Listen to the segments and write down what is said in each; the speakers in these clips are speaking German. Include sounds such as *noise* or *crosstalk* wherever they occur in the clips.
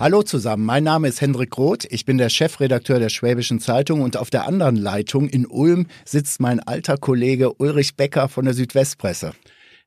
Hallo zusammen, mein Name ist Hendrik Roth, ich bin der Chefredakteur der Schwäbischen Zeitung und auf der anderen Leitung in Ulm sitzt mein alter Kollege Ulrich Becker von der Südwestpresse.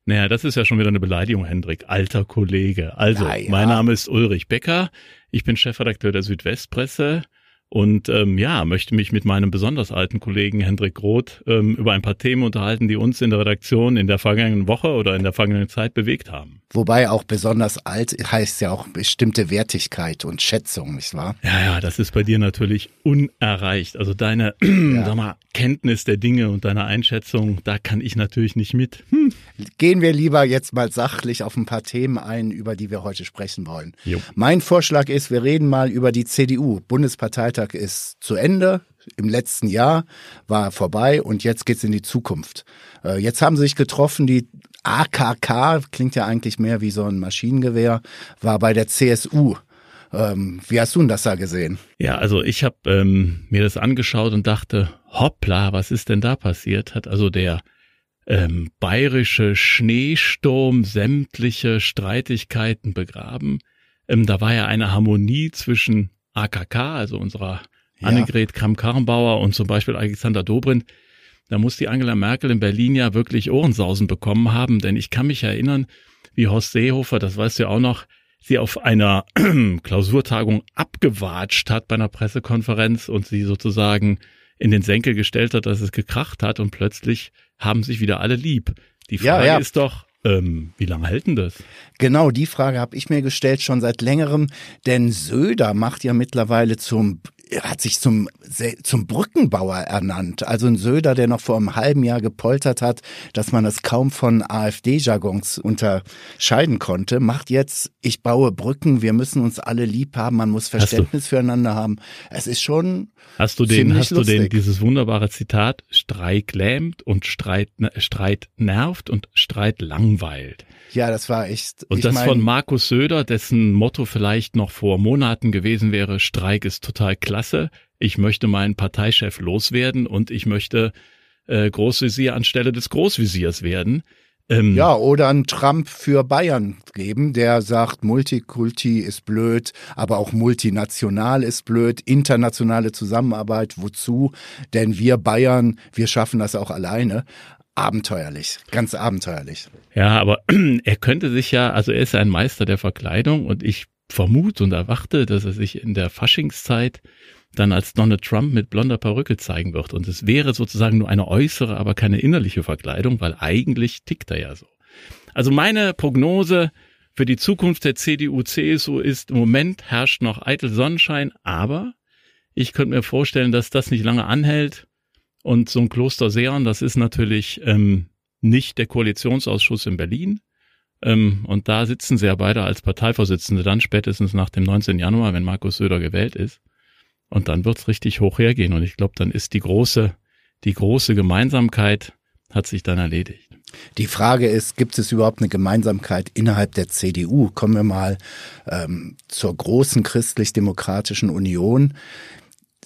Naja, das ist ja schon wieder eine Beleidigung, Hendrik. Alter Kollege. Also, ja. mein Name ist Ulrich Becker. Ich bin Chefredakteur der Südwestpresse und ähm, ja, möchte mich mit meinem besonders alten Kollegen Hendrik Roth ähm, über ein paar Themen unterhalten, die uns in der Redaktion in der vergangenen Woche oder in der vergangenen Zeit bewegt haben. Wobei auch besonders alt heißt ja auch bestimmte Wertigkeit und Schätzung, nicht wahr? Ja, ja, das ist bei dir natürlich unerreicht. Also deine, *clears throat* ja. sag mal, Kenntnis der Dinge und deine Einschätzung, da kann ich natürlich nicht mit. Hm. Gehen wir lieber jetzt mal sachlich auf ein paar Themen ein, über die wir heute sprechen wollen. Jo. Mein Vorschlag ist, wir reden mal über die CDU. Bundesparteitag Bundestag ist zu Ende. Im letzten Jahr war vorbei und jetzt geht's in die Zukunft. Äh, jetzt haben sie sich getroffen, die AKK, klingt ja eigentlich mehr wie so ein Maschinengewehr, war bei der CSU. Ähm, wie hast du denn das da gesehen? Ja, also ich habe ähm, mir das angeschaut und dachte, hoppla, was ist denn da passiert? Hat also der ähm, bayerische Schneesturm sämtliche Streitigkeiten begraben. Ähm, da war ja eine Harmonie zwischen AKK, also unserer ja. Annegret Kramp-Karrenbauer und zum Beispiel Alexander Dobrindt, da muss die Angela Merkel in Berlin ja wirklich Ohrensausen bekommen haben, denn ich kann mich erinnern, wie Horst Seehofer, das weißt du ja auch noch, sie auf einer *clears throat* Klausurtagung abgewatscht hat bei einer Pressekonferenz und sie sozusagen in den Senkel gestellt hat, dass es gekracht hat und plötzlich haben sich wieder alle lieb. Die Frage ja, ja. ist doch, ähm, wie lange hält denn das? Genau, die Frage habe ich mir gestellt schon seit längerem, denn Söder macht ja mittlerweile zum hat sich zum, zum Brückenbauer ernannt. Also ein Söder, der noch vor einem halben Jahr gepoltert hat, dass man das kaum von AfD-Jargons unterscheiden konnte, macht jetzt, ich baue Brücken, wir müssen uns alle lieb haben, man muss Verständnis füreinander haben. Es ist schon. Hast du den, hast lustig. du den, dieses wunderbare Zitat, Streik lähmt und Streit, Streit nervt und Streit langweilt. Ja, das war echt. Und das mein, von Markus Söder, dessen Motto vielleicht noch vor Monaten gewesen wäre, Streik ist total klasse. Ich möchte meinen Parteichef loswerden und ich möchte äh, Großvisier anstelle des Großvisiers werden. Ähm, ja, oder einen Trump für Bayern geben, der sagt, Multikulti ist blöd, aber auch multinational ist blöd, internationale Zusammenarbeit, wozu? Denn wir Bayern, wir schaffen das auch alleine abenteuerlich, ganz abenteuerlich. Ja, aber *clears throat* er könnte sich ja, also er ist ein Meister der Verkleidung und ich vermute und erwarte, dass er sich in der Faschingszeit dann als Donald Trump mit blonder Perücke zeigen wird. Und es wäre sozusagen nur eine äußere, aber keine innerliche Verkleidung, weil eigentlich tickt er ja so. Also meine Prognose für die Zukunft der CDU-CSU ist, im Moment herrscht noch eitel Sonnenschein, aber ich könnte mir vorstellen, dass das nicht lange anhält und so ein Kloster Seon, das ist natürlich ähm, nicht der Koalitionsausschuss in Berlin. Ähm, und da sitzen sie ja beide als Parteivorsitzende dann spätestens nach dem 19. Januar, wenn Markus Söder gewählt ist. Und dann wird's richtig hoch hergehen. Und ich glaube, dann ist die große, die große Gemeinsamkeit hat sich dann erledigt. Die Frage ist, gibt es überhaupt eine Gemeinsamkeit innerhalb der CDU? Kommen wir mal ähm, zur großen christlich-demokratischen Union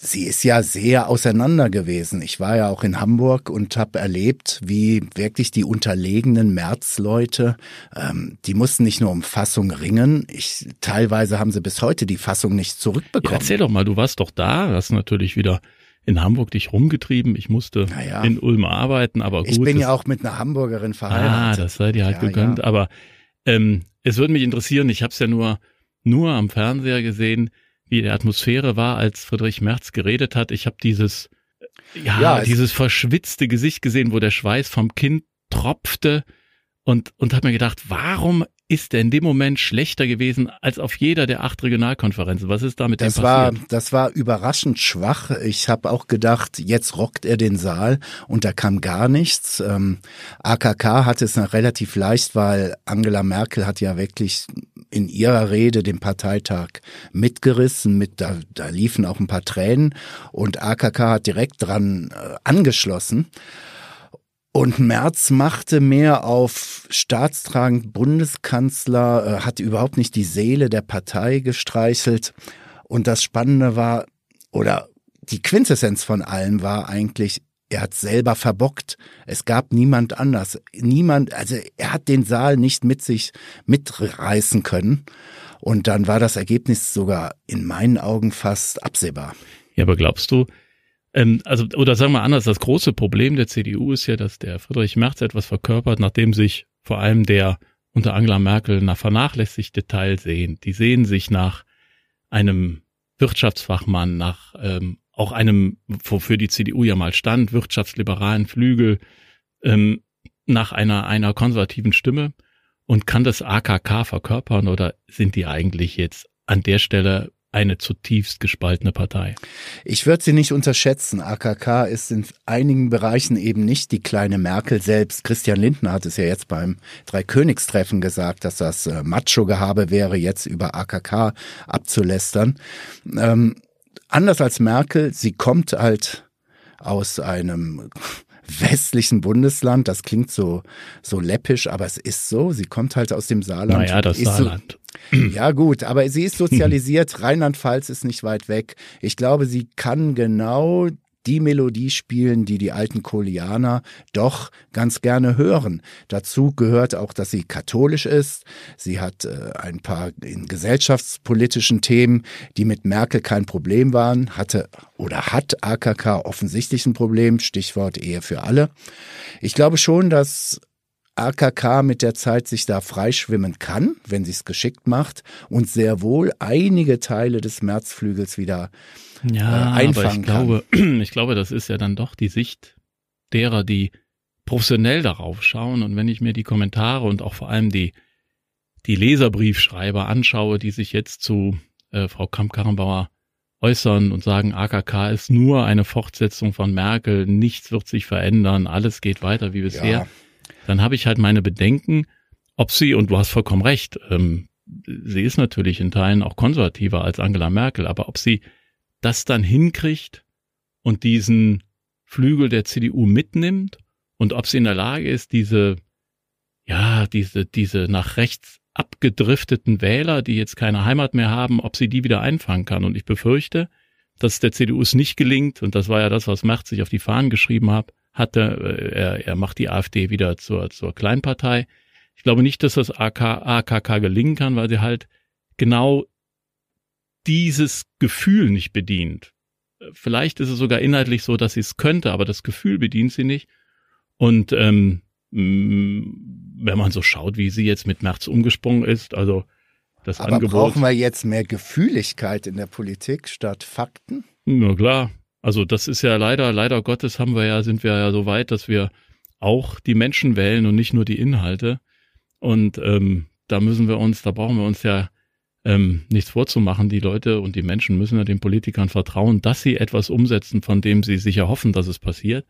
sie ist ja sehr auseinander gewesen. Ich war ja auch in Hamburg und habe erlebt, wie wirklich die unterlegenen Märzleute, ähm, die mussten nicht nur um Fassung ringen. Ich, teilweise haben sie bis heute die Fassung nicht zurückbekommen. Ja, erzähl doch mal, du warst doch da, hast natürlich wieder in Hamburg dich rumgetrieben. Ich musste naja, in Ulm arbeiten, aber gut. Ich bin ja auch mit einer Hamburgerin verheiratet. Ah, das sei dir halt ja, gegönnt. Ja. Aber ähm, es würde mich interessieren, ich habe es ja nur, nur am Fernseher gesehen, wie die Atmosphäre war, als Friedrich Merz geredet hat. Ich habe dieses, ja, ja dieses verschwitzte Gesicht gesehen, wo der Schweiß vom Kind tropfte und, und habe mir gedacht, warum ist er in dem Moment schlechter gewesen als auf jeder der acht Regionalkonferenzen? Was ist damit das passiert? War, das war überraschend schwach. Ich habe auch gedacht, jetzt rockt er den Saal und da kam gar nichts. Ähm, AKK hatte es noch relativ leicht, weil Angela Merkel hat ja wirklich in ihrer Rede den Parteitag mitgerissen. Mit da, da liefen auch ein paar Tränen und AKK hat direkt dran äh, angeschlossen. Und Merz machte mehr auf staatstragend Bundeskanzler, äh, hat überhaupt nicht die Seele der Partei gestreichelt. Und das Spannende war, oder die Quintessenz von allem war eigentlich, er hat selber verbockt. Es gab niemand anders. Niemand, also er hat den Saal nicht mit sich mitreißen können. Und dann war das Ergebnis sogar in meinen Augen fast absehbar. Ja, aber glaubst du, ähm, also, oder sagen wir anders, das große Problem der CDU ist ja, dass der Friedrich Merz etwas verkörpert, nachdem sich vor allem der unter Angela Merkel nach vernachlässigte Teil sehen. Die sehen sich nach einem Wirtschaftsfachmann, nach ähm, auch einem, wofür die CDU ja mal stand, wirtschaftsliberalen Flügel, ähm, nach einer, einer konservativen Stimme und kann das AKK verkörpern oder sind die eigentlich jetzt an der Stelle eine zutiefst gespaltene Partei. Ich würde sie nicht unterschätzen. AKK ist in einigen Bereichen eben nicht die kleine Merkel selbst. Christian Lindner hat es ja jetzt beim Dreikönigstreffen gesagt, dass das äh, Macho-Gehabe wäre, jetzt über AKK abzulästern. Ähm, anders als Merkel, sie kommt halt aus einem westlichen Bundesland. Das klingt so, so läppisch, aber es ist so. Sie kommt halt aus dem Saarland. Naja, das Saarland. So, *clears throat* ja, gut, aber sie ist sozialisiert. *laughs* Rheinland-Pfalz ist nicht weit weg. Ich glaube, sie kann genau die Melodie spielen, die die alten Kolianer doch ganz gerne hören. Dazu gehört auch, dass sie katholisch ist. Sie hat äh, ein paar in gesellschaftspolitischen Themen, die mit Merkel kein Problem waren, hatte oder hat AKK offensichtlich ein Problem, Stichwort Ehe für alle. Ich glaube schon, dass AKK mit der Zeit sich da freischwimmen kann, wenn sie es geschickt macht und sehr wohl einige Teile des Märzflügels wieder ja, äh, einfangen aber ich glaube, kann. *clears throat* ich glaube, das ist ja dann doch die Sicht derer, die professionell darauf schauen. Und wenn ich mir die Kommentare und auch vor allem die, die Leserbriefschreiber anschaue, die sich jetzt zu äh, Frau Kramp-Karrenbauer äußern und sagen, AKK ist nur eine Fortsetzung von Merkel, nichts wird sich verändern, alles geht weiter wie bisher, ja. dann habe ich halt meine Bedenken, ob sie, und du hast vollkommen recht, ähm, sie ist natürlich in Teilen auch konservativer als Angela Merkel, aber ob sie das dann hinkriegt und diesen Flügel der CDU mitnimmt und ob sie in der Lage ist, diese, ja, diese, diese nach rechts abgedrifteten Wähler, die jetzt keine Heimat mehr haben, ob sie die wieder einfangen kann. Und ich befürchte, dass der CDU es nicht gelingt, und das war ja das, was Merz sich auf die Fahnen geschrieben hat, hatte, äh, er, er macht die AfD wieder zur, zur Kleinpartei. Ich glaube nicht, dass das AK, AKK gelingen kann, weil sie halt genau dieses Gefühl nicht bedient. Vielleicht ist es sogar inhaltlich so, dass sie es könnte, aber das Gefühl bedient sie nicht. Und ähm, wenn man so schaut, wie sie jetzt mit März umgesprungen ist, also das aber Angebot. Brauchen wir jetzt mehr Gefühligkeit in der Politik statt Fakten? Na klar. Also das ist ja leider, leider Gottes haben wir ja, sind wir ja so weit, dass wir auch die Menschen wählen und nicht nur die Inhalte. Und ähm, da müssen wir uns, da brauchen wir uns ja ähm, nichts vorzumachen. Die Leute und die Menschen müssen ja den Politikern vertrauen, dass sie etwas umsetzen, von dem sie sich erhoffen, dass es passiert.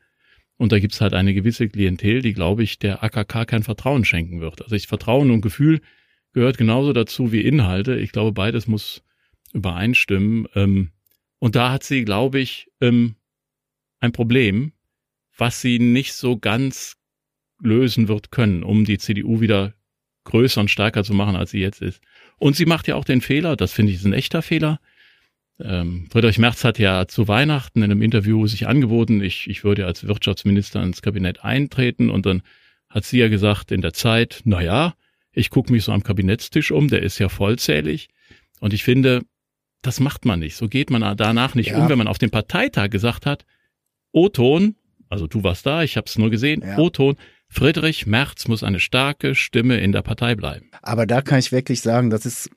Und da gibt's halt eine gewisse Klientel, die, glaube ich, der AKK kein Vertrauen schenken wird. Also ich Vertrauen und Gefühl gehört genauso dazu wie Inhalte. Ich glaube, beides muss übereinstimmen. Ähm, und da hat sie, glaube ich, ähm, ein Problem, was sie nicht so ganz lösen wird können, um die CDU wieder größer und stärker zu machen, als sie jetzt ist. Und sie macht ja auch den Fehler, das finde ich ist ein echter Fehler. Ähm, Friedrich Merz hat ja zu Weihnachten in einem Interview sich angeboten, ich, ich würde als Wirtschaftsminister ins Kabinett eintreten und dann hat sie ja gesagt in der Zeit, na ja, ich gucke mich so am Kabinettstisch um, der ist ja vollzählig. Und ich finde, das macht man nicht. So geht man danach nicht ja. um, wenn man auf dem Parteitag gesagt hat, O-Ton, also du warst da, ich habe es nur gesehen, ja. O-Ton, Friedrich Merz muss eine starke Stimme in der Partei bleiben. Aber da kann ich wirklich sagen, das ist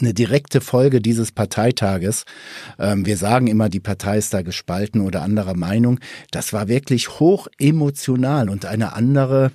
eine direkte Folge dieses Parteitages. Ähm, wir sagen immer, die Partei ist da gespalten oder anderer Meinung. Das war wirklich hoch emotional und eine andere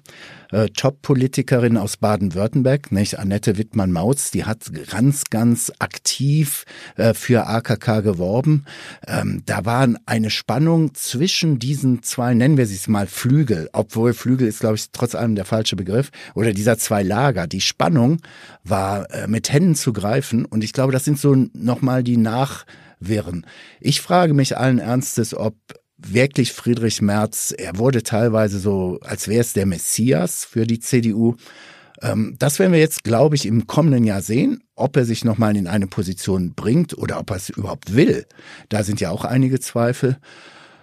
äh, Top-Politikerin aus Baden-Württemberg, nicht Annette Wittmann-Mautz, die hat ganz, ganz aktiv äh, für AKK geworben. Ähm, da war eine Spannung zwischen diesen zwei, nennen wir sie es mal Flügel, obwohl Flügel ist, glaube ich, trotz allem der falsche Begriff, oder dieser zwei Lager. Die Spannung war äh, mit Händen zu greifen und ich glaube, das sind so nochmal die Nachwirren. Ich frage mich allen Ernstes, ob wirklich Friedrich Merz, er wurde teilweise so, als wäre es der Messias für die CDU. Ähm, das werden wir jetzt, glaube ich, im kommenden Jahr sehen, ob er sich nochmal in eine Position bringt oder ob er es überhaupt will. Da sind ja auch einige Zweifel.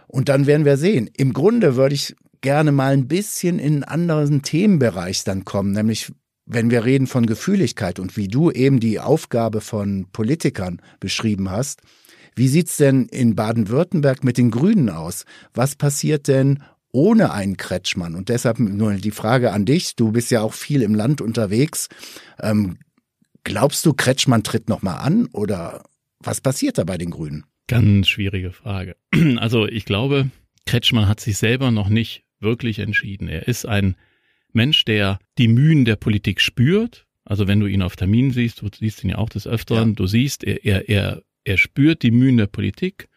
Und dann werden wir sehen. Im Grunde würde ich gerne mal ein bisschen in einen anderen Themenbereich dann kommen, nämlich wenn wir reden von Gefühligkeit und wie du eben die Aufgabe von Politikern beschrieben hast, wie sieht's denn in Baden-Württemberg mit den Grünen aus? Was passiert denn ohne einen Kretschmann? Und deshalb nur die Frage an dich. Du bist ja auch viel im Land unterwegs. Ähm, glaubst du, Kretschmann tritt nochmal an oder was passiert da bei den Grünen? Ganz schwierige Frage. *clears throat* Also ich glaube, Kretschmann hat sich selber noch nicht wirklich entschieden. Er ist ein Mensch, der die Mühen der Politik spürt. Also wenn du ihn auf Terminen siehst, du siehst ihn ja auch des Öfteren, ja. du siehst, er, er, er, er spürt die Mühen der Politik,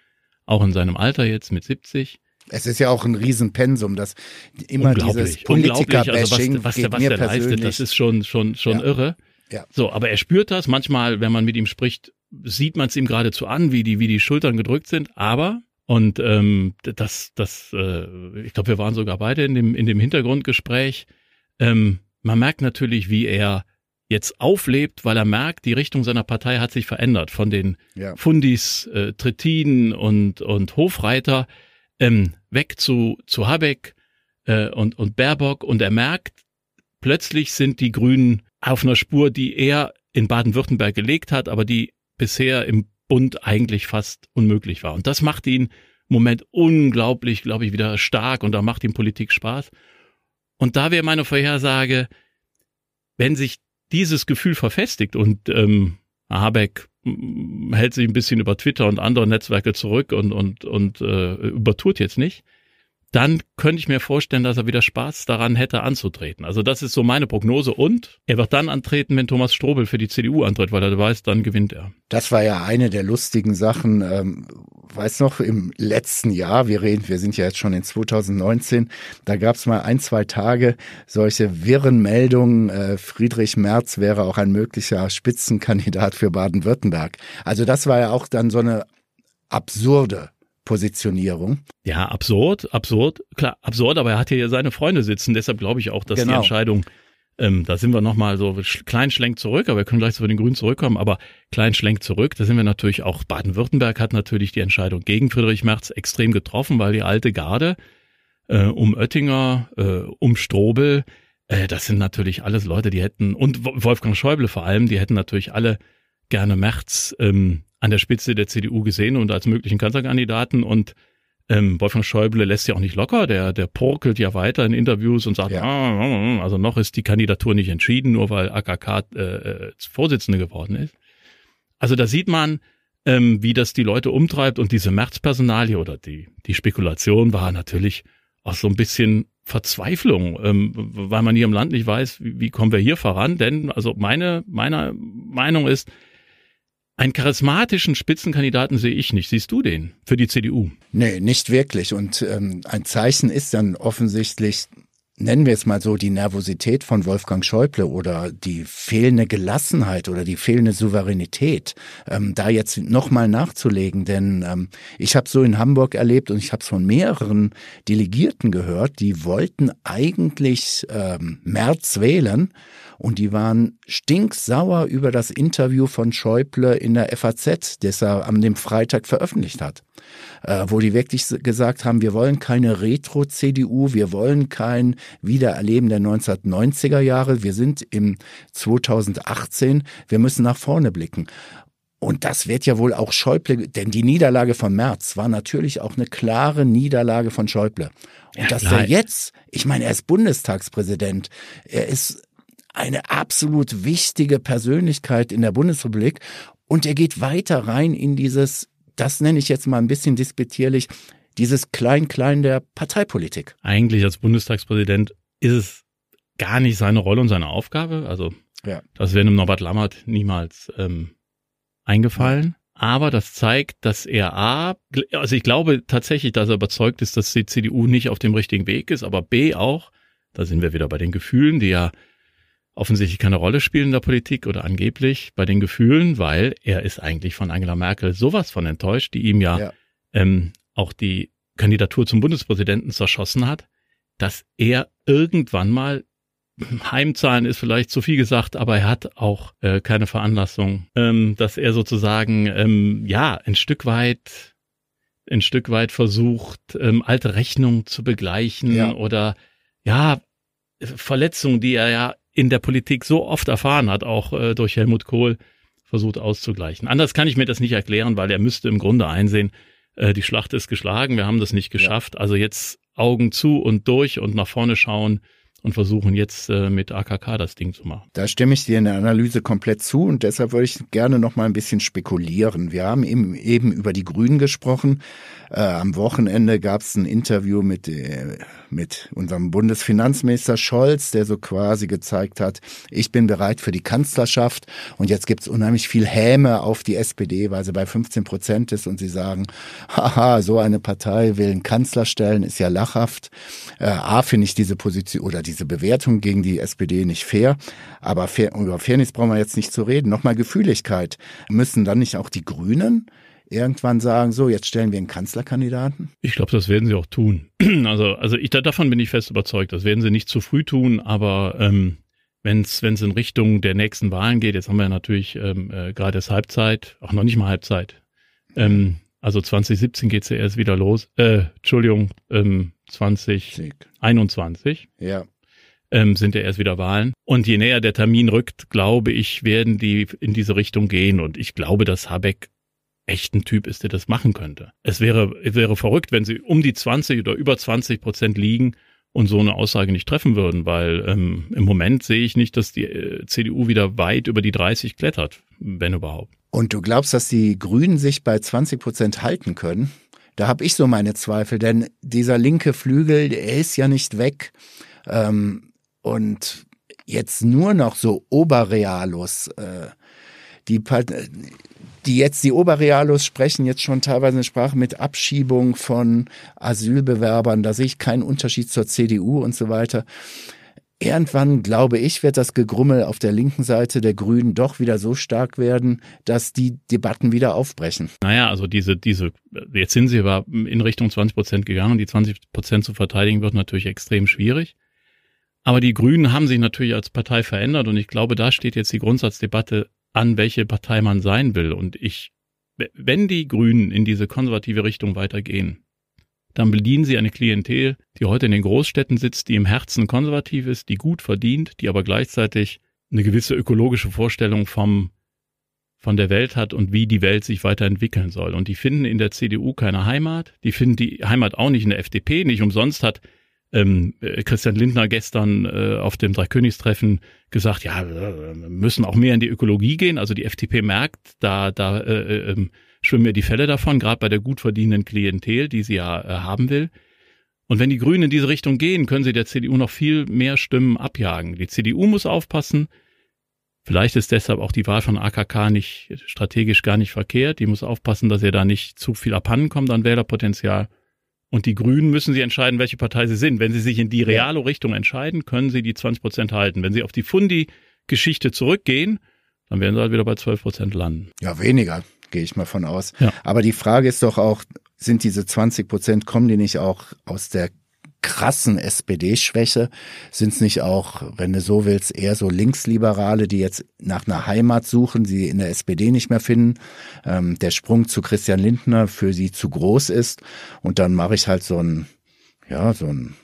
auch in seinem Alter jetzt mit 70. Es ist ja auch ein Riesenpensum, dass immer dieses Politiker-Bashing also was, was, der, was der leistet, das ist schon, schon, schon ja. irre. Ja. So, aber er spürt das. Manchmal, wenn man mit ihm spricht, sieht man es ihm geradezu an, wie die, wie die Schultern gedrückt sind. Aber und ähm, das, das, äh, ich glaube, wir waren sogar beide in dem in dem Hintergrundgespräch. Ähm, man merkt natürlich, wie er jetzt auflebt, weil er merkt, die Richtung seiner Partei hat sich verändert von den ja. Fundis, äh, Trittin und und Hofreiter ähm, weg zu zu Habeck äh, und und Baerbock und er merkt, plötzlich sind die Grünen auf einer Spur, die er in Baden-Württemberg gelegt hat, aber die bisher im Bund eigentlich fast unmöglich war. Und das macht ihn im Moment unglaublich, glaube ich, wieder stark und da macht ihm Politik Spaß. Und da wäre meine Vorhersage, wenn sich dieses Gefühl verfestigt und ähm, Habeck mm, hält sich ein bisschen über Twitter und andere Netzwerke zurück und und und äh, übertut jetzt nicht, dann könnte ich mir vorstellen, dass er wieder Spaß daran hätte anzutreten. Also das ist so meine Prognose und er wird dann antreten, wenn Thomas Strobel für die CDU antritt, weil er weiß, dann gewinnt er. Das war ja eine der lustigen Sachen, ähm, weiß noch, im letzten Jahr, wir reden, wir sind ja jetzt schon in 2019, da gab es mal ein, zwei Tage solche wirren Meldungen, äh, Friedrich Merz wäre auch ein möglicher Spitzenkandidat für Baden-Württemberg. Also das war ja auch dann so eine absurde Positionierung. Ja, absurd, absurd, klar, absurd, aber er hat hier seine Freunde sitzen, deshalb glaube ich auch, dass genau. die Entscheidung, ähm, da sind wir nochmal so klein Schlenk zurück, aber wir können gleich zu den Grünen zurückkommen, aber klein Schlenk zurück, da sind wir natürlich auch, Baden-Württemberg hat natürlich die Entscheidung gegen Friedrich Merz extrem getroffen, weil die alte Garde äh, um Oettinger, äh, um Strobel, äh, das sind natürlich alles Leute, die hätten, und Wolfgang Schäuble vor allem, die hätten natürlich alle gerne Merz ähm, an der Spitze der CDU gesehen und als möglichen Kanzlerkandidaten und ähm, Wolfgang Schäuble lässt ja auch nicht locker, der, der porkelt ja weiter in Interviews und sagt, ja. Ah, ah, ah, also noch ist die Kandidatur nicht entschieden, nur weil AKK äh, äh, Vorsitzende geworden ist. Also da sieht man, ähm, wie das die Leute umtreibt und diese Märzpersonalie oder die, die Spekulation war natürlich auch so ein bisschen Verzweiflung, ähm, weil man hier im Land nicht weiß, wie, wie kommen wir hier voran, denn also meine, meine Meinung ist, einen charismatischen Spitzenkandidaten sehe ich nicht. Siehst du den für die CDU? Nee, nicht wirklich. Und ähm, ein Zeichen ist dann offensichtlich nennen wir es mal so, die Nervosität von Wolfgang Schäuble oder die fehlende Gelassenheit oder die fehlende Souveränität, ähm, da jetzt nochmal nachzulegen. Denn ähm, ich habe so in Hamburg erlebt und ich habe es von mehreren Delegierten gehört, die wollten eigentlich ähm, März wählen und die waren stinksauer über das Interview von Schäuble in der FAZ, das er am dem Freitag veröffentlicht hat äh, wo die wirklich gesagt haben, wir wollen keine Retro-CDU, wir wollen kein Wiedererleben der 1990er Jahre, wir sind im 2018, wir müssen nach vorne blicken. Und das wird ja wohl auch Schäuble, denn die Niederlage von März war natürlich auch eine klare Niederlage von Schäuble. Und ja, dass er jetzt, ich meine, er ist Bundestagspräsident, er ist eine absolut wichtige Persönlichkeit in der Bundesrepublik und er geht weiter rein in dieses das nenne ich jetzt mal ein bisschen disputierlich, dieses Klein-Klein der Parteipolitik. Eigentlich als Bundestagspräsident ist es gar nicht seine Rolle und seine Aufgabe. Also ja. das wäre einem Norbert Lammert niemals ähm, eingefallen. Aber das zeigt, dass er A, also ich glaube tatsächlich, dass er überzeugt ist, dass die CDU nicht auf dem richtigen Weg ist, aber B auch, da sind wir wieder bei den Gefühlen, die ja offensichtlich keine Rolle spielen in der Politik oder angeblich bei den Gefühlen, weil er ist eigentlich von Angela Merkel sowas von enttäuscht, die ihm ja, ja. Ähm, auch die Kandidatur zum Bundespräsidenten zerschossen hat, dass er irgendwann mal Heimzahlen ist vielleicht zu viel gesagt, aber er hat auch äh, keine Veranlassung, ähm, dass er sozusagen ähm, ja ein Stück weit ein Stück weit versucht, ähm, alte Rechnungen zu begleichen ja. oder ja Verletzungen, die er ja in der Politik so oft erfahren hat, auch äh, durch Helmut Kohl, versucht auszugleichen. Anders kann ich mir das nicht erklären, weil er müsste im Grunde einsehen, äh, die Schlacht ist geschlagen, wir haben das nicht geschafft. Ja. Also jetzt Augen zu und durch und nach vorne schauen und versuchen jetzt äh, mit AKK das Ding zu machen. Da stimme ich dir in der Analyse komplett zu und deshalb würde ich gerne noch mal ein bisschen spekulieren. Wir haben eben, eben über die Grünen gesprochen. Äh, am Wochenende gab es ein Interview mit, äh, mit unserem Bundesfinanzminister Scholz, der so quasi gezeigt hat, ich bin bereit für die Kanzlerschaft und jetzt gibt es unheimlich viel Häme auf die SPD, weil sie bei 15 Prozent ist und sie sagen, *laughs* haha, so eine Partei will einen Kanzler stellen, ist ja lachhaft. Äh, A, finde ich diese Position oder diese Bewertung gegen die SPD nicht fair, aber fair, über Fairness brauchen wir jetzt nicht zu reden. Nochmal Gefühligkeit. Müssen dann nicht auch die Grünen irgendwann sagen, so, jetzt stellen wir einen Kanzlerkandidaten? Ich glaube, das werden sie auch tun. *clears throat* Also, also ich, davon bin ich fest überzeugt. Das werden sie nicht zu früh tun, aber ähm, wenn es in Richtung der nächsten Wahlen geht, jetzt haben wir ja natürlich ähm, äh, gerade erst Halbzeit, auch noch nicht mal Halbzeit. Ähm, also 2017 geht's ja erst wieder los. Äh, Entschuldigung, ähm, 2021. Ja. Ähm, sind ja erst wieder Wahlen. Und je näher der Termin rückt, glaube ich, werden die in diese Richtung gehen. Und ich glaube, dass Habeck echt ein Typ ist, der das machen könnte. Es wäre, es wäre verrückt, wenn sie um die 20 oder über 20 Prozent liegen und so eine Aussage nicht treffen würden, weil ähm, im Moment sehe ich nicht, dass die äh, CDU wieder weit über die 30 klettert, wenn überhaupt. Und du glaubst, dass die Grünen sich bei 20 Prozent halten können? Da habe ich so meine Zweifel, denn dieser linke Flügel, der ist ja nicht weg. Ähm, und jetzt nur noch so Oberrealus, äh, die, die jetzt, die Oberrealos sprechen jetzt schon teilweise eine Sprache mit Abschiebung von Asylbewerbern. Da sehe ich keinen Unterschied zur CDU und so weiter. Irgendwann, glaube ich, wird das Gegrummel auf der linken Seite der Grünen doch wieder so stark werden, dass die Debatten wieder aufbrechen. Naja, also diese, diese, jetzt sind sie aber in Richtung 20 Prozent gegangen die 20 Prozent zu verteidigen wird natürlich extrem schwierig. Aber die Grünen haben sich natürlich als Partei verändert und ich glaube, da steht jetzt die Grundsatzdebatte an, welche Partei man sein will. Und ich, wenn die Grünen in diese konservative Richtung weitergehen, dann bedienen sie eine Klientel, die heute in den Großstädten sitzt, die im Herzen konservativ ist, die gut verdient, die aber gleichzeitig eine gewisse ökologische Vorstellung vom, von der Welt hat und wie die Welt sich weiterentwickeln soll. Und die finden in der CDU keine Heimat, die finden die Heimat auch nicht in der FDP, nicht umsonst hat ähm, äh, Christian Lindner gestern äh, auf dem Dreikönigstreffen gesagt, ja, wir müssen auch mehr in die Ökologie gehen. Also die FDP merkt, da, da äh, äh, schwimmen mir die Fälle davon, gerade bei der gut verdienenden Klientel, die sie ja äh, haben will. Und wenn die Grünen in diese Richtung gehen, können sie der CDU noch viel mehr Stimmen abjagen. Die CDU muss aufpassen. Vielleicht ist deshalb auch die Wahl von AKK nicht strategisch gar nicht verkehrt. Die muss aufpassen, dass ihr da nicht zu viel abhanden kommt an Wählerpotenzial. Und die Grünen müssen sie entscheiden, welche Partei sie sind. Wenn sie sich in die reale Richtung entscheiden, können sie die 20 Prozent halten. Wenn sie auf die Fundi-Geschichte zurückgehen, dann werden sie halt wieder bei 12 Prozent landen. Ja, weniger, gehe ich mal von aus. Ja. Aber die Frage ist doch auch, sind diese 20 Prozent, kommen die nicht auch aus der krassen SPD-Schwäche? Sind es nicht auch, wenn du so willst, eher so Linksliberale, die jetzt nach einer Heimat suchen, sie in der SPD nicht mehr finden, ähm, der Sprung zu Christian Lindner für sie zu groß ist und dann mache ich halt so ein, ja, so ein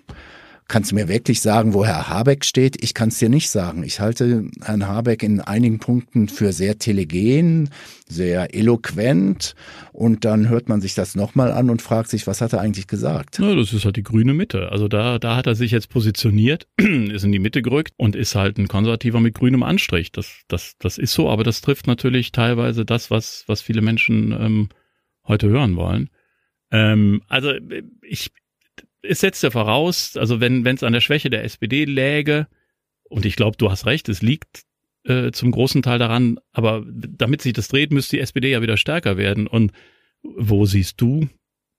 Kannst du mir wirklich sagen, wo Herr Habeck steht? Ich kann es dir nicht sagen. Ich halte Herrn Habeck in einigen Punkten für sehr telegen, sehr eloquent und dann hört man sich das nochmal an und fragt sich, was hat er eigentlich gesagt? Ja, das ist halt die grüne Mitte. Also da, da hat er sich jetzt positioniert, *clears throat* ist in die Mitte gerückt und ist halt ein Konservativer mit grünem Anstrich. Das, das, das ist so, aber das trifft natürlich teilweise das, was, was viele Menschen ähm, heute hören wollen. Ähm, also ich, es setzt ja voraus, also wenn es an der Schwäche der SPD läge, und ich glaube, du hast recht, es liegt äh, zum großen Teil daran, aber damit sich das dreht, müsste die SPD ja wieder stärker werden. Und wo siehst du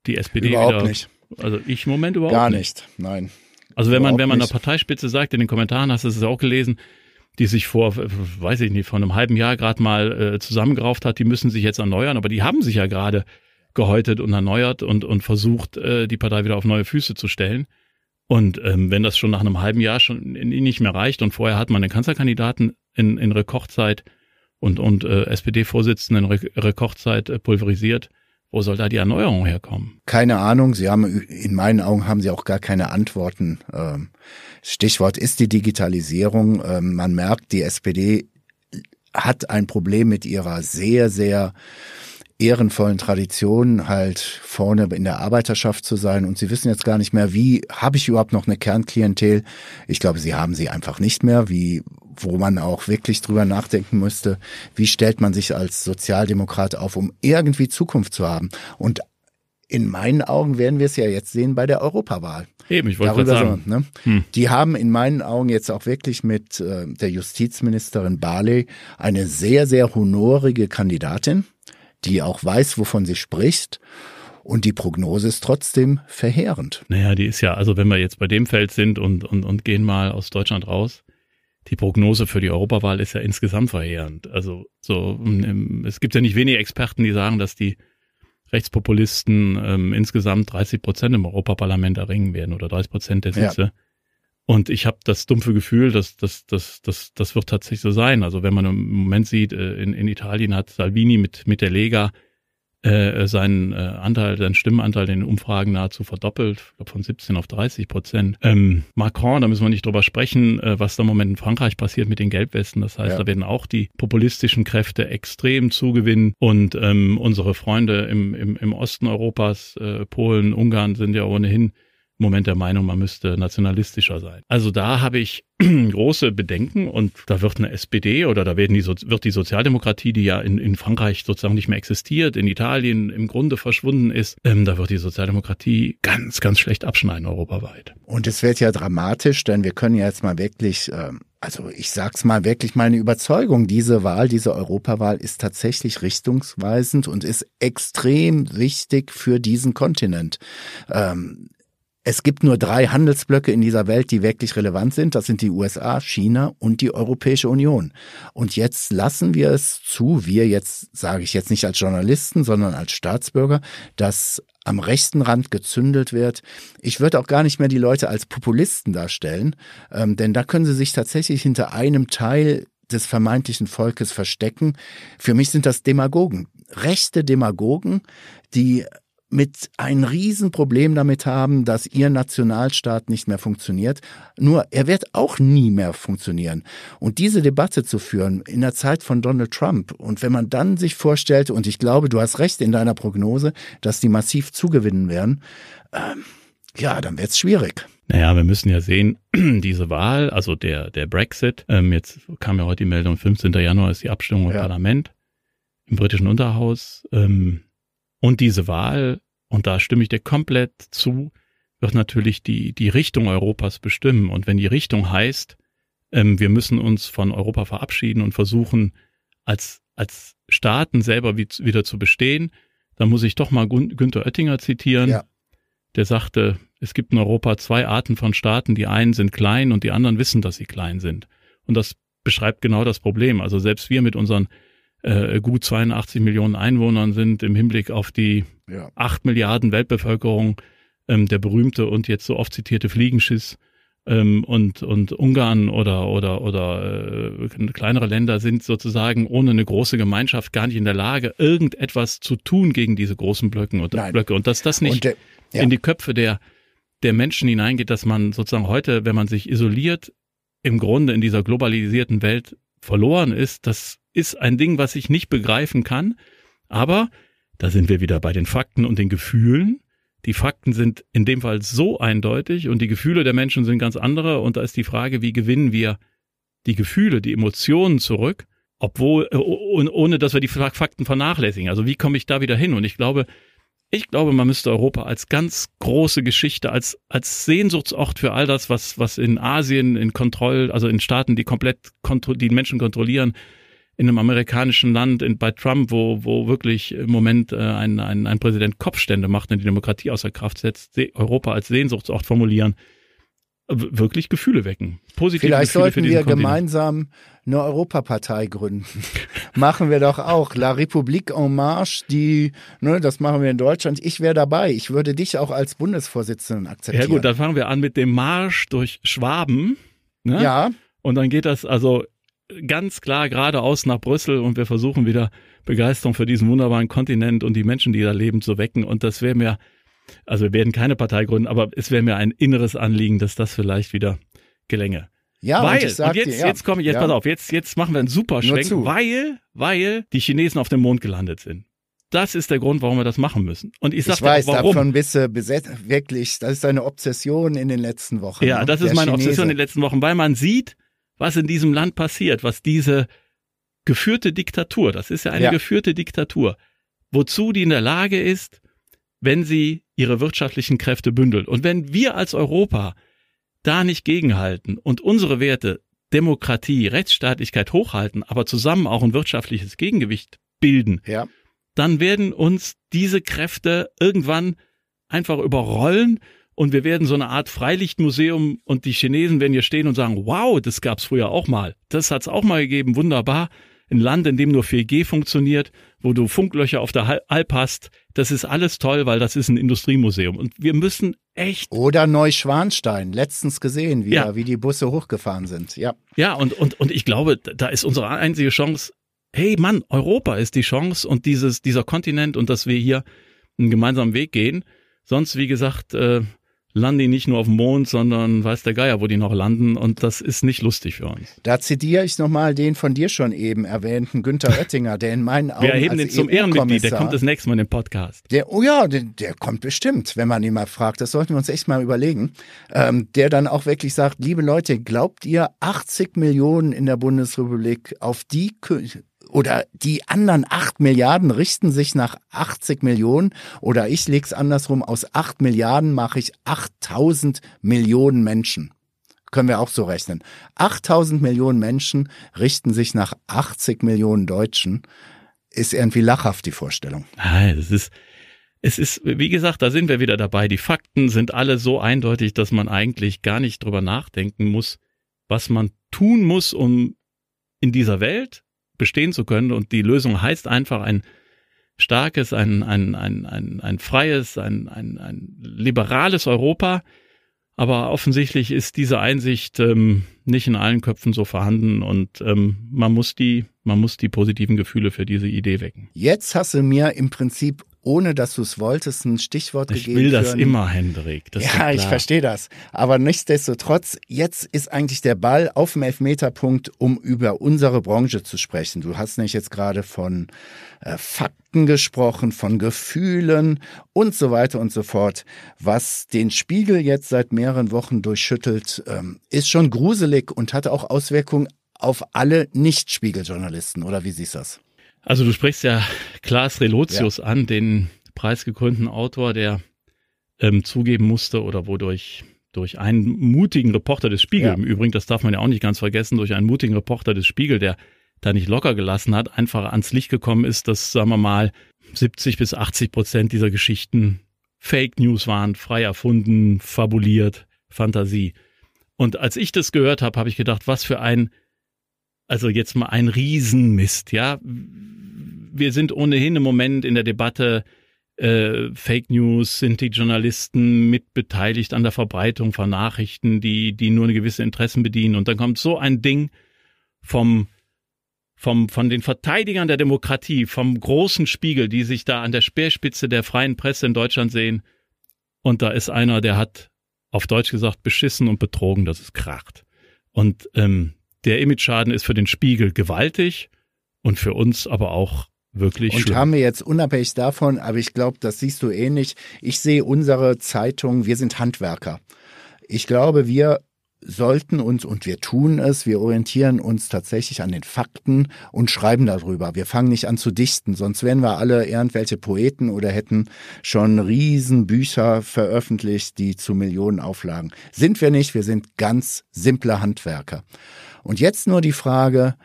die SPD überhaupt wieder? nicht. Also ich im Moment überhaupt Gar nicht. nicht, nein. Also wenn man, wenn man der Parteispitze sagt, in den Kommentaren hast du es auch gelesen, die sich vor, weiß ich nicht, vor einem halben Jahr gerade mal äh, zusammengerauft hat, die müssen sich jetzt erneuern, aber die haben sich ja gerade gehäutet und erneuert und, und versucht, äh, die Partei wieder auf neue Füße zu stellen. Und ähm, wenn das schon nach einem halben Jahr schon nicht mehr reicht und vorher hat man den Kanzlerkandidaten in, in Rekordzeit und, und äh, SPD-Vorsitzenden in Re Rekordzeit äh, pulverisiert Wo soll da die Erneuerung herkommen? Keine Ahnung. Sie haben, in meinen Augen haben Sie auch gar keine Antworten. Ähm, Stichwort ist die Digitalisierung. Ähm, man merkt, die SPD hat ein Problem mit ihrer sehr, sehr ehrenvollen Tradition halt vorne in der Arbeiterschaft zu sein und sie wissen jetzt gar nicht mehr, wie habe ich überhaupt noch eine Kernklientel? Ich glaube, sie haben sie einfach nicht mehr, wie wo man auch wirklich drüber nachdenken müsste, wie stellt man sich als Sozialdemokrat auf, um irgendwie Zukunft zu haben. Und in meinen Augen werden wir es ja jetzt sehen bei der Europawahl. Eben, ich wollte gerade sagen. So, ne? hm. Die haben in meinen Augen jetzt auch wirklich mit äh, der Justizministerin Barley eine sehr, sehr honorige Kandidatin, die auch weiß, wovon sie spricht. Und die Prognose ist trotzdem verheerend. Naja, die ist ja, also wenn wir jetzt bei dem Feld sind und, und, und gehen mal aus Deutschland raus, die Prognose für die Europawahl ist ja insgesamt verheerend. Also so, es gibt ja nicht wenige Experten, die sagen, dass die Rechtspopulisten ähm, insgesamt 30 Prozent im Europaparlament erringen werden oder 30 Prozent der Sitze. Ja. Und ich habe das dumpfe Gefühl, dass das, das, das, das wird tatsächlich so sein. Also wenn man im Moment sieht, äh, in, in Italien hat Salvini mit, mit der Lega äh, seinen äh, Anteil, seinen Stimmenanteil in den Umfragen nahezu verdoppelt, von 17 auf 30 Prozent. Ähm, Macron, da müssen wir nicht drüber sprechen, äh, was da im Moment in Frankreich passiert mit den Gelbwesten. Das heißt, ja. da werden auch die populistischen Kräfte extrem zugewinnen und ähm, unsere Freunde im, im, im Osten Europas, äh, Polen, Ungarn sind ja ohnehin Moment der Meinung, man müsste nationalistischer sein. Also da habe ich *clears throat* große Bedenken und da wird eine SPD oder da werden die, wird die Sozialdemokratie, die ja in, in Frankreich sozusagen nicht mehr existiert, in Italien im Grunde verschwunden ist, ähm, da wird die Sozialdemokratie ganz, ganz schlecht abschneiden europaweit. Und es wird ja dramatisch, denn wir können ja jetzt mal wirklich ähm also ich sag's mal wirklich meine Überzeugung, diese Wahl, diese Europawahl ist tatsächlich richtungsweisend und ist extrem wichtig für diesen Kontinent. Ähm, es gibt nur drei Handelsblöcke in dieser Welt, die wirklich relevant sind. Das sind die USA, China und die Europäische Union. Und jetzt lassen wir es zu, wir jetzt, sage ich jetzt nicht als Journalisten, sondern als Staatsbürger, dass am rechten Rand gezündelt wird. Ich würde auch gar nicht mehr die Leute als Populisten darstellen, ähm, denn da können sie sich tatsächlich hinter einem Teil des vermeintlichen Volkes verstecken. Für mich sind das Demagogen, rechte Demagogen, die mit ein Riesenproblem damit haben, dass ihr Nationalstaat nicht mehr funktioniert. Nur er wird auch nie mehr funktionieren. Und diese Debatte zu führen in der Zeit von Donald Trump und wenn man dann sich vorstellt, und ich glaube, du hast recht in deiner Prognose, dass die massiv zugewinnen werden, ähm, ja, dann wird es schwierig. Naja, wir müssen ja sehen, *clears throat* diese Wahl, also der, der Brexit, ähm, jetzt kam ja heute die Meldung, 15. Januar ist die Abstimmung im ja. Parlament, im britischen Unterhaus. Ähm, und diese Wahl, und da stimme ich dir komplett zu, wird natürlich die, die Richtung Europas bestimmen. Und wenn die Richtung heißt, ähm, wir müssen uns von Europa verabschieden und versuchen, als, als Staaten selber wie, wieder zu bestehen, dann muss ich doch mal Günther Oettinger zitieren. Ja. Der sagte, es gibt in Europa zwei Arten von Staaten. Die einen sind klein und die anderen wissen, dass sie klein sind. Und das beschreibt genau das Problem. Also selbst wir mit unseren äh, gut 82 Millionen Einwohnern sind im Hinblick auf die ja. 8 Milliarden Weltbevölkerung, ähm, der berühmte und jetzt so oft zitierte Fliegenschiss ähm, und, und Ungarn oder, oder, oder äh, kleinere Länder sind sozusagen ohne eine große Gemeinschaft gar nicht in der Lage, irgendetwas zu tun gegen diese großen Blöcke und, Blöcke. Und dass das nicht der, ja. in die Köpfe der, der Menschen hineingeht, dass man sozusagen heute, wenn man sich isoliert, im Grunde in dieser globalisierten Welt verloren ist, das ist ein Ding, was ich nicht begreifen kann. Aber da sind wir wieder bei den Fakten und den Gefühlen. Die Fakten sind in dem Fall so eindeutig und die Gefühle der Menschen sind ganz andere. Und da ist die Frage, wie gewinnen wir die Gefühle, die Emotionen zurück, obwohl, äh, ohne dass wir die Fakten vernachlässigen. Also wie komme ich da wieder hin? Und ich glaube, ich glaube, man müsste Europa als ganz große Geschichte, als, als Sehnsuchtsort für all das, was, was in Asien, in Kontroll, also in Staaten, die komplett die Menschen kontrollieren, in einem amerikanischen Land, in, bei Trump, wo, wo wirklich im Moment äh, ein, ein, ein Präsident Kopfstände macht und die Demokratie außer Kraft setzt, Europa als Sehnsuchtsort formulieren, wirklich Gefühle wecken. Positive Vielleicht Gefühle sollten wir gemeinsam eine Europapartei gründen. *laughs* machen wir doch auch. La République en Marche, die, ne, das machen wir in Deutschland. Ich wäre dabei. Ich würde dich auch als Bundesvorsitzenden akzeptieren. Ja gut, dann fangen wir an mit dem Marsch durch Schwaben. Ne? Ja. Und dann geht das, also ganz klar geradeaus nach Brüssel und wir versuchen wieder Begeisterung für diesen wunderbaren Kontinent und die Menschen, die da leben, zu wecken. Und das wäre mir, also wir werden keine Partei gründen, aber es wäre mir ein inneres Anliegen, dass das vielleicht wieder gelänge. Ja, weil, und, und jetzt, dir, ja, jetzt komme ich, jetzt ja. pass auf, jetzt, jetzt machen wir einen super Schwenk, weil, weil die Chinesen auf dem Mond gelandet sind. Das ist der Grund, warum wir das machen müssen. Und ich sag Ich weiß, warum. davon bist du besetzt, wirklich, das ist deine Obsession in den letzten Wochen. Ja, ne? das ist Der meine Chinese. Obsession in den letzten Wochen, weil man sieht, was in diesem Land passiert, was diese geführte Diktatur, das ist ja eine Ja. geführte Diktatur, wozu die in der Lage ist, wenn sie ihre wirtschaftlichen Kräfte bündelt. Und wenn wir als Europa da nicht gegenhalten und unsere Werte Demokratie, Rechtsstaatlichkeit hochhalten, aber zusammen auch ein wirtschaftliches Gegengewicht bilden, Ja, dann werden uns diese Kräfte irgendwann einfach überrollen und wir werden so eine Art Freilichtmuseum und die Chinesen werden hier stehen und sagen, wow, das gab's früher auch mal. Das hat's auch mal gegeben, wunderbar. Ein Land, in dem nur 4G funktioniert, wo du Funklöcher auf der Alp hast, das ist alles toll, weil das ist ein Industriemuseum. Und wir müssen echt, oder Neuschwanstein, letztens gesehen, wie, Ja. wie die Busse hochgefahren sind. Ja, ja, und, und, und ich glaube, da ist unsere einzige Chance, hey Mann, Europa ist die Chance und dieses, dieser Kontinent und dass wir hier einen gemeinsamen Weg gehen. Sonst, wie gesagt, äh, landen die nicht nur auf dem Mond, sondern weiß der Geier, wo die noch landen und das ist nicht lustig für uns. da zitiere ich nochmal den von dir schon eben erwähnten Günther Oettinger, der in meinen Augen Wir erheben den zum Ehrenmitglied, der kommt das nächste Mal in den Podcast. Der, oh ja, der, der kommt bestimmt, wenn man ihn mal fragt. Das sollten wir uns echt mal überlegen. Ähm, der dann auch wirklich sagt, liebe Leute, glaubt ihr 80 Millionen in der Bundesrepublik auf die oder die anderen 8 Milliarden richten sich nach 80 Millionen oder ich leg's andersrum, aus 8 Milliarden mache ich 8000 Millionen Menschen. Können wir auch so rechnen. 8000 Millionen Menschen richten sich nach 80 Millionen Deutschen. Ist irgendwie lachhaft die Vorstellung. Nein, das ist, es ist, wie gesagt, da sind wir wieder dabei. Die Fakten sind alle so eindeutig, dass man eigentlich gar nicht drüber nachdenken muss, was man tun muss, um in dieser Welt bestehen zu können. Und die Lösung heißt einfach ein starkes, ein, ein, ein, ein, ein freies, ein, ein, ein liberales Europa. Aber offensichtlich ist diese Einsicht ähm, nicht in allen Köpfen so vorhanden und ähm, man muss die, man muss die positiven Gefühle für diese Idee wecken. Jetzt hast du mir im Prinzip, ohne dass du es wolltest, ein Stichwort Ich gegeben. will das für ein- immer, Hendrik. Das ja, ich verstehe das. Aber nichtsdestotrotz, jetzt ist eigentlich der Ball auf dem Elfmeterpunkt, um über unsere Branche zu sprechen. Du hast nicht jetzt gerade von äh, Fakten gesprochen, von Gefühlen und so weiter und so fort. Was den Spiegel jetzt seit mehreren Wochen durchschüttelt, ähm, ist schon gruselig und hat auch Auswirkungen auf alle Nicht-Spiegeljournalisten. Oder wie siehst du das? Also du sprichst ja Klaas Relotius an, den preisgekrönten Autor, der ähm, zugeben musste oder wodurch durch einen mutigen Reporter des Spiegel, Ja. im Übrigen, das darf man ja auch nicht ganz vergessen, durch einen mutigen Reporter des Spiegel, der da nicht locker gelassen hat, einfach ans Licht gekommen ist, dass, sagen wir mal, 70 bis 80 Prozent dieser Geschichten Fake News waren, frei erfunden, fabuliert, Fantasie. Und als ich das gehört habe, habe ich gedacht, was für ein, also jetzt mal ein Riesenmist, ja. Wir sind ohnehin im Moment in der Debatte, äh, Fake News, sind die Journalisten mitbeteiligt an der Verbreitung von Nachrichten, die, die nur eine gewisse Interessen bedienen. Und dann kommt so ein Ding vom, vom, von den Verteidigern der Demokratie, vom großen Spiegel, die sich da an der Speerspitze der freien Presse in Deutschland sehen. Und da ist einer, der hat auf Deutsch gesagt beschissen und betrogen, dass es kracht. Und ähm, der Image-Schaden ist für den Spiegel gewaltig und für uns aber auch wirklich Und schlimm. haben wir jetzt unabhängig davon, aber ich glaube, das siehst du ähnlich. Ich sehe unsere Zeitung, wir sind Handwerker. Ich glaube, wir sollten uns, und wir tun es, wir orientieren uns tatsächlich an den Fakten und schreiben darüber. Wir fangen nicht an zu dichten, sonst wären wir alle irgendwelche Poeten oder hätten schon riesen Bücher veröffentlicht, die zu Millionen Auflagen. Sind wir nicht, wir sind ganz simple Handwerker. Und jetzt nur die Frage,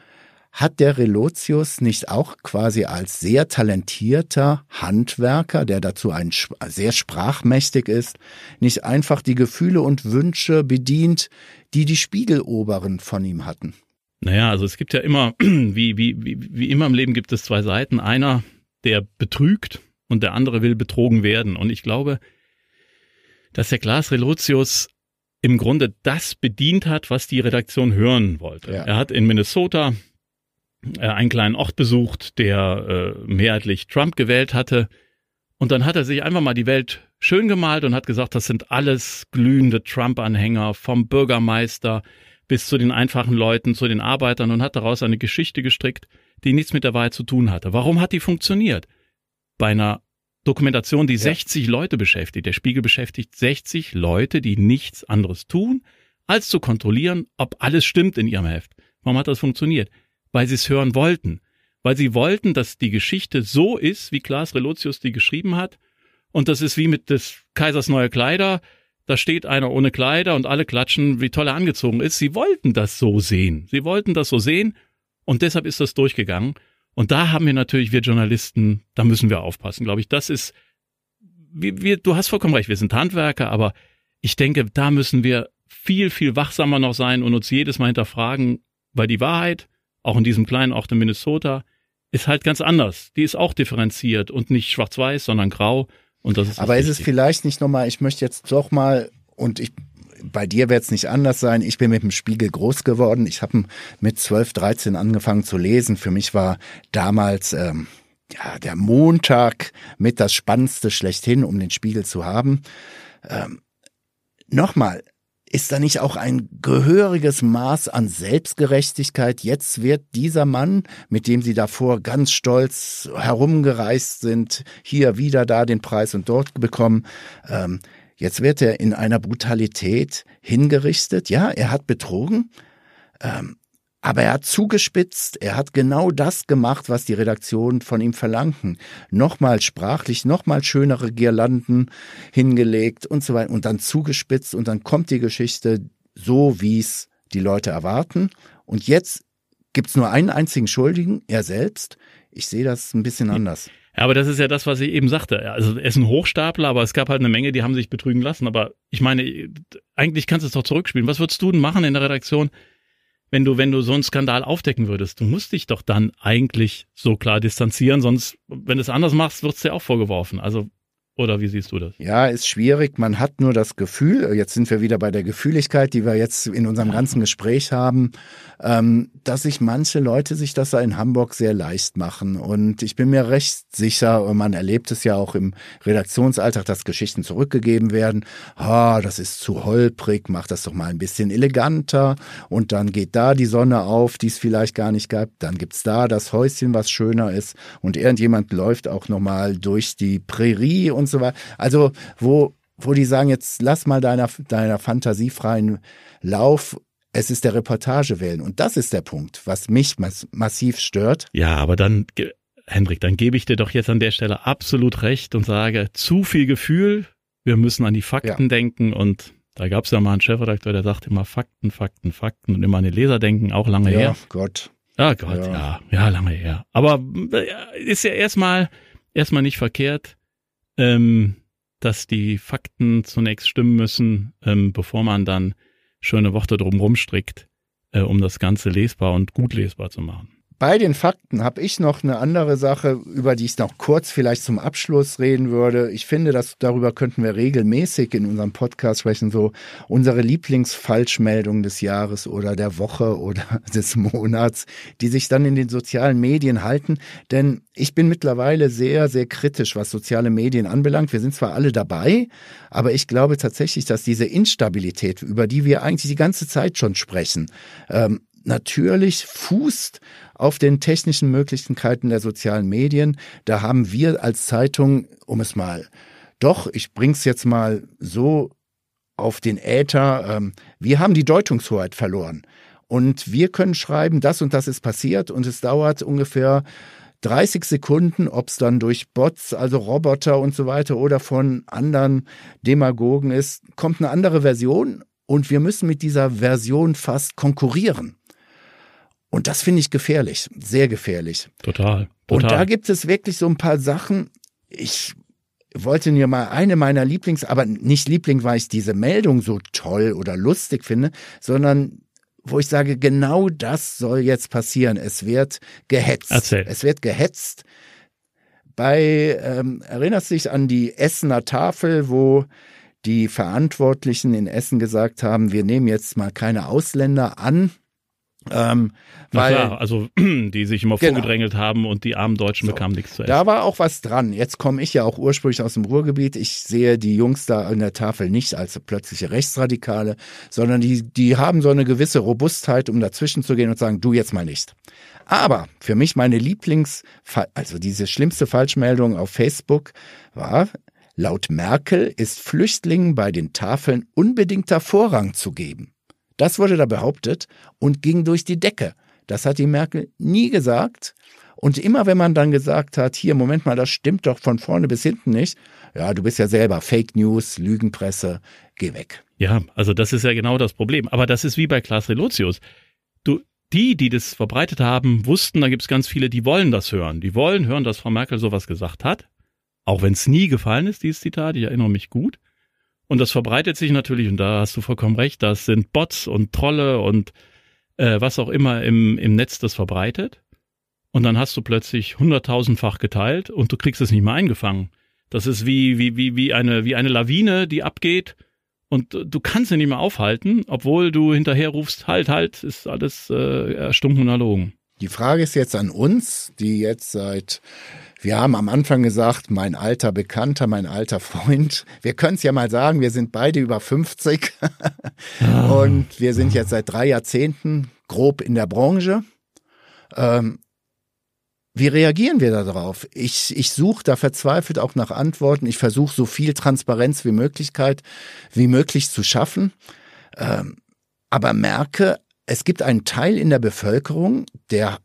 hat der Relotius nicht auch quasi als sehr talentierter Handwerker, der dazu ein sehr sprachmächtig ist, nicht einfach die Gefühle und Wünsche bedient, die die Spiegeloberen von ihm hatten? Naja, also es gibt ja immer, *clears throat* wie, wie, wie, wie immer im Leben gibt es zwei Seiten. Einer, der betrügt und der andere will betrogen werden. Und ich glaube, dass der Klaas Relotius im Grunde das bedient hat, was die Redaktion hören wollte. Ja. Er hat in Minnesota äh, einen kleinen Ort besucht, der äh, mehrheitlich Trump gewählt hatte. Und dann hat er sich einfach mal die Welt schön gemalt und hat gesagt, das sind alles glühende Trump-Anhänger vom Bürgermeister bis zu den einfachen Leuten, zu den Arbeitern und hat daraus eine Geschichte gestrickt, die nichts mit der Wahrheit zu tun hatte. Warum hat die funktioniert? Bei einer Dokumentation, die ja. 60 Leute beschäftigt. Der Spiegel beschäftigt 60 Leute, die nichts anderes tun, als zu kontrollieren, ob alles stimmt in ihrem Heft. Warum hat das funktioniert? Weil sie es hören wollten. Weil sie wollten, dass die Geschichte so ist, wie Klaas Relotius die geschrieben hat. Und das ist wie mit des Kaisers neue Kleider. Da steht einer ohne Kleider und alle klatschen, wie toll er angezogen ist. Sie wollten das so sehen. Sie wollten das so sehen. Und deshalb ist das durchgegangen. Und da haben wir natürlich, wir Journalisten, da müssen wir aufpassen, glaube ich. Das ist, wir, wir, du hast vollkommen recht, wir sind Handwerker, aber ich denke, da müssen wir viel, viel wachsamer noch sein und uns jedes Mal hinterfragen, weil die Wahrheit, auch in diesem kleinen Ort in Minnesota, ist halt ganz anders. Die ist auch differenziert und nicht schwarz-weiß, sondern grau. Und das ist Aber ist es vielleicht nicht nochmal, ich möchte jetzt doch mal, und ich bei dir wird es nicht anders sein. Ich bin mit dem Spiegel groß geworden. Ich habe mit 12, 13 angefangen zu lesen. Für mich war damals ähm, ja, der Montag mit das Spannendste schlechthin, um den Spiegel zu haben. Ähm, Nochmal, ist da nicht auch ein gehöriges Maß an Selbstgerechtigkeit? Jetzt wird dieser Mann, mit dem Sie davor ganz stolz herumgereist sind, hier wieder da den Preis und dort bekommen, ähm, Jetzt wird er in einer Brutalität hingerichtet. Ja, er hat betrogen, ähm, aber er hat zugespitzt. Er hat genau das gemacht, was die Redaktion von ihm verlangten. Nochmal sprachlich, nochmal schönere Girlanden hingelegt und so weiter und dann zugespitzt und dann kommt die Geschichte so, wie es die Leute erwarten. Und jetzt gibt es nur einen einzigen Schuldigen, er selbst. Ich sehe das ein bisschen anders. Ja, aber das ist ja das, was ich eben sagte. Also er ist ein Hochstapler, aber es gab halt eine Menge, die haben sich betrügen lassen. Aber ich meine, eigentlich kannst du es doch zurückspielen. Was würdest du denn machen in der Redaktion, wenn du, wenn du so einen Skandal aufdecken würdest? Du musst dich doch dann eigentlich so klar distanzieren, sonst, wenn du es anders machst, wird es dir auch vorgeworfen. Also oder wie siehst du das? Ja, ist schwierig. Man hat nur das Gefühl, jetzt sind wir wieder bei der Gefühligkeit, die wir jetzt in unserem ganzen Gespräch haben, ähm, dass sich manche Leute sich das da in Hamburg sehr leicht machen. Und ich bin mir recht sicher, man erlebt es ja auch im Redaktionsalltag, dass Geschichten zurückgegeben werden. Ah, das ist zu holprig, mach das doch mal ein bisschen eleganter. Und dann geht da die Sonne auf, die es vielleicht gar nicht gab. Dann gibt's da das Häuschen, was schöner ist. Und irgendjemand läuft auch nochmal durch die Prärie und so weiter. Also, wo, wo die sagen, jetzt lass mal deiner, deiner Fantasie freien Lauf. Es ist der Reportage wählen. Und das ist der Punkt, was mich mass massiv stört. Ja, aber dann, Hendrik, dann gebe ich dir doch jetzt an der Stelle absolut recht und sage, zu viel Gefühl, wir müssen an die Fakten ja. denken und da gab es ja mal einen Chefredakteur, der sagte immer Fakten, Fakten, Fakten und immer an die Leser denken, auch lange ja, her. Gott. Ah Gott, ja. ja, ja, lange her. Aber äh, ist ja erstmal erstmal nicht verkehrt ähm, dass die Fakten zunächst stimmen müssen, ähm, bevor man dann schöne Worte drumherum strickt, äh, um das Ganze lesbar und gut lesbar zu machen. Bei den Fakten habe ich noch eine andere Sache, über die ich noch kurz vielleicht zum Abschluss reden würde. Ich finde, dass darüber könnten wir regelmäßig in unserem Podcast sprechen, so unsere Lieblingsfalschmeldungen des Jahres oder der Woche oder *laughs* des Monats, die sich dann in den sozialen Medien halten. Denn ich bin mittlerweile sehr, sehr kritisch, was soziale Medien anbelangt. Wir sind zwar alle dabei, aber ich glaube tatsächlich, dass diese Instabilität, über die wir eigentlich die ganze Zeit schon sprechen, ähm, natürlich fußt auf den technischen Möglichkeiten der sozialen Medien. Da haben wir als Zeitung, um es mal, doch, ich bring's jetzt mal so auf den Äther, ähm, wir haben die Deutungshoheit verloren. Und wir können schreiben, das und das ist passiert und es dauert ungefähr 30 Sekunden, ob es dann durch Bots, also Roboter und so weiter oder von anderen Demagogen ist, kommt eine andere Version und wir müssen mit dieser Version fast konkurrieren. Und das finde ich gefährlich, sehr gefährlich. Total, total. Und da gibt es wirklich so ein paar Sachen. Ich wollte mir mal eine meiner Lieblings, aber nicht Liebling, weil ich diese Meldung so toll oder lustig finde, sondern wo ich sage, genau das soll jetzt passieren. Es wird gehetzt. Erzähl. Es wird gehetzt. Bei, ähm, erinnerst du dich an die Essener Tafel, wo die Verantwortlichen in Essen gesagt haben, wir nehmen jetzt mal keine Ausländer an, ähm, weil, klar, also *clears throat* die sich immer genau. vorgedrängelt haben und die armen Deutschen so, bekamen nichts zu essen. Da war auch was dran. Jetzt komme ich ja auch ursprünglich aus dem Ruhrgebiet. Ich sehe die Jungs da an der Tafel nicht als plötzliche Rechtsradikale, sondern die, die haben so eine gewisse Robustheit, um dazwischen zu gehen und sagen, du jetzt mal nicht. Aber für mich meine Lieblings, also diese schlimmste Falschmeldung auf Facebook war, laut Merkel ist Flüchtlingen bei den Tafeln unbedingter Vorrang zu geben. Das wurde da behauptet und ging durch die Decke. Das hat die Merkel nie gesagt. Und immer wenn man dann gesagt hat, hier, Moment mal, das stimmt doch von vorne bis hinten nicht. Ja, du bist ja selber Fake News, Lügenpresse, geh weg. Ja, also das ist ja genau das Problem. Aber das ist wie bei Klaas Relotius. Du, die, die das verbreitet haben, wussten, da gibt es ganz viele, die wollen das hören. Die wollen hören, dass Frau Merkel sowas gesagt hat. Auch wenn es nie gefallen ist, dieses Zitat, ich erinnere mich gut. Und das verbreitet sich natürlich, und da hast du vollkommen recht, das sind Bots und Trolle und äh, was auch immer im, im Netz das verbreitet. Und dann hast du plötzlich hunderttausendfach geteilt und du kriegst es nicht mehr eingefangen. Das ist wie, wie, wie, wie, eine, wie eine Lawine, die abgeht und du kannst sie nicht mehr aufhalten, obwohl du hinterher rufst, halt, halt, ist alles äh, erstunken und erlogen. Die Frage ist jetzt an uns, die jetzt seit wir haben am Anfang gesagt, mein alter Bekannter, mein alter Freund. Wir können es ja mal sagen, wir sind beide über 50 ah. und wir sind jetzt seit drei Jahrzehnten grob in der Branche. Ähm, wie reagieren wir darauf? Ich, ich suche da verzweifelt auch nach Antworten. Ich versuche so viel Transparenz wie Möglichkeit, wie möglich zu schaffen. Ähm, aber merke, es gibt einen Teil in der Bevölkerung, der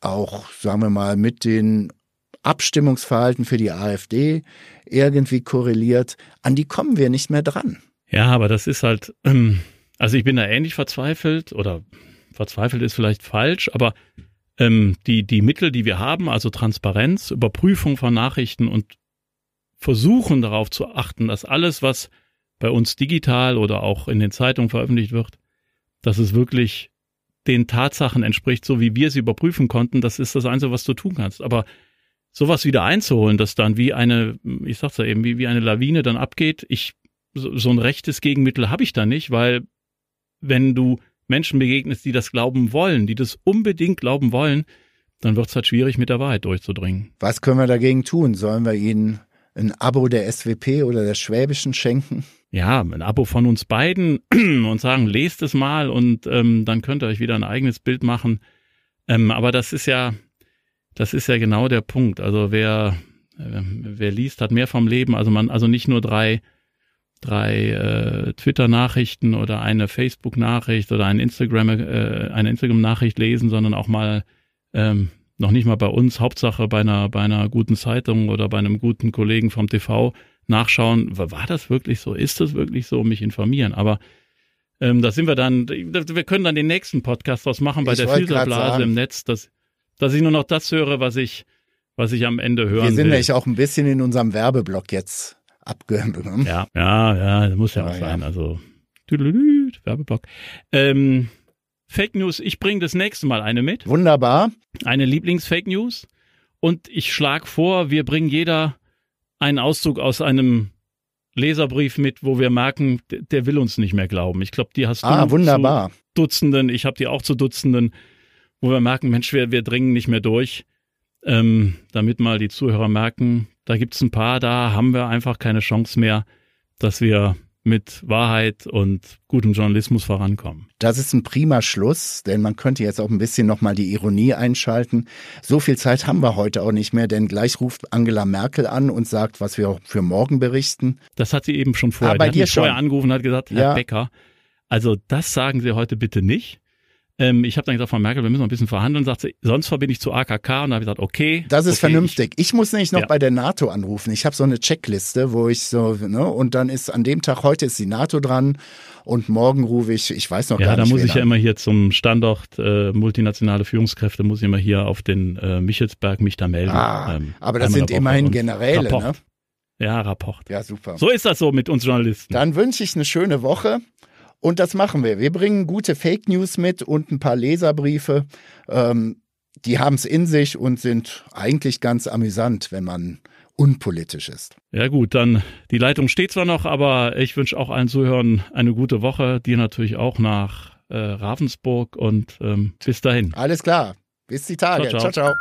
auch, sagen wir mal, mit den Abstimmungsverhalten für die AfD irgendwie korreliert, an die kommen wir nicht mehr dran. Ja, aber das ist halt, ähm, also ich bin da ähnlich verzweifelt oder verzweifelt ist vielleicht falsch, aber ähm, die, die Mittel, die wir haben, also Transparenz, Überprüfung von Nachrichten und versuchen darauf zu achten, dass alles, was bei uns digital oder auch in den Zeitungen veröffentlicht wird, dass es wirklich den Tatsachen entspricht, so wie wir sie überprüfen konnten, das ist das Einzige, was du tun kannst. Aber sowas wieder einzuholen, das dann wie eine, ich sag's ja eben, wie, wie eine Lawine dann abgeht. Ich, so, ein rechtes Gegenmittel habe ich da nicht, weil wenn du Menschen begegnest, die das glauben wollen, die das unbedingt glauben wollen, dann wird es halt schwierig, mit der Wahrheit durchzudringen. Was können wir dagegen tun? Sollen wir ihnen ein Abo der SWP oder der Schwäbischen schenken? Ja, ein Abo von uns beiden *clears throat* und sagen, lest es mal und ähm, dann könnt ihr euch wieder ein eigenes Bild machen. Ähm, aber das ist ja, das ist ja genau der Punkt. Also wer, äh, wer liest, hat mehr vom Leben. Also man, also nicht nur drei, drei äh, Twitter-Nachrichten oder eine Facebook-Nachricht oder ein Instagram, äh, eine Instagram-Nachricht lesen, sondern auch mal ähm, noch nicht mal bei uns, Hauptsache bei einer, bei einer guten Zeitung oder bei einem guten Kollegen vom TV nachschauen, war das wirklich so, ist das wirklich so, mich informieren. Aber ähm, da sind wir dann, wir können dann den nächsten Podcast draus machen bei ich der Filterblase im Netz. Das, dass ich nur noch das höre, was ich, was ich am Ende hören Wir sind nämlich auch ein bisschen in unserem Werbeblock jetzt abgenommen. Ja, ja, ja, das muss ja, ja auch sein. Ja. Also Werbeblock. Ähm, Fake News, ich bringe das nächste Mal eine mit. Wunderbar. Eine Lieblings-Fake News. Und ich schlage vor, wir bringen jeder einen Auszug aus einem Leserbrief mit, wo wir merken, der will uns nicht mehr glauben. Ich glaube, die hast du ah, wunderbar. zu Dutzenden, ich habe die auch zu Dutzenden wo wir merken, Mensch, wir, wir dringen nicht mehr durch, ähm, damit mal die Zuhörer merken, da gibt es ein paar, da haben wir einfach keine Chance mehr, dass wir mit Wahrheit und gutem Journalismus vorankommen. Das ist ein prima Schluss, denn man könnte jetzt auch ein bisschen nochmal die Ironie einschalten. So viel Zeit haben wir heute auch nicht mehr, denn gleich ruft Angela Merkel an und sagt, was wir für morgen berichten. Das hat sie eben schon vorher. Ah, bei dir schon. vorher angerufen und hat gesagt, Herr ja. Becker, also das sagen Sie heute bitte nicht. Ähm, ich habe dann gesagt, Frau Merkel, wir müssen noch ein bisschen verhandeln. Sagt sie, sonst verbinde ich zu AKK. Und da habe ich gesagt, okay. Das ist okay, vernünftig. Ich, ich, muss nämlich noch ja. bei der NATO anrufen. Ich habe so eine Checkliste, wo ich so, ne, und dann ist an dem Tag, heute ist die NATO dran und morgen rufe ich, ich weiß noch ja, gar nicht. Ja, da muss ich an. ja immer hier zum Standort äh, multinationale Führungskräfte, muss ich immer hier auf den äh, Michelsberg mich da melden. Ah, ähm, aber das sind immerhin Generäle, Rapport. ne? Ja, Rapport. Ja, super. So ist das so mit uns Journalisten. Dann wünsche ich eine schöne Woche. Und das machen wir. Wir bringen gute Fake News mit und ein paar Leserbriefe. Ähm, die haben es in sich und sind eigentlich ganz amüsant, wenn man unpolitisch ist. Ja gut, dann die Leitung steht zwar noch, aber ich wünsche auch allen Zuhörern eine gute Woche, dir natürlich auch nach äh, Ravensburg und ähm, bis dahin. Alles klar. Bis die Tage. ciao. ciao. ciao.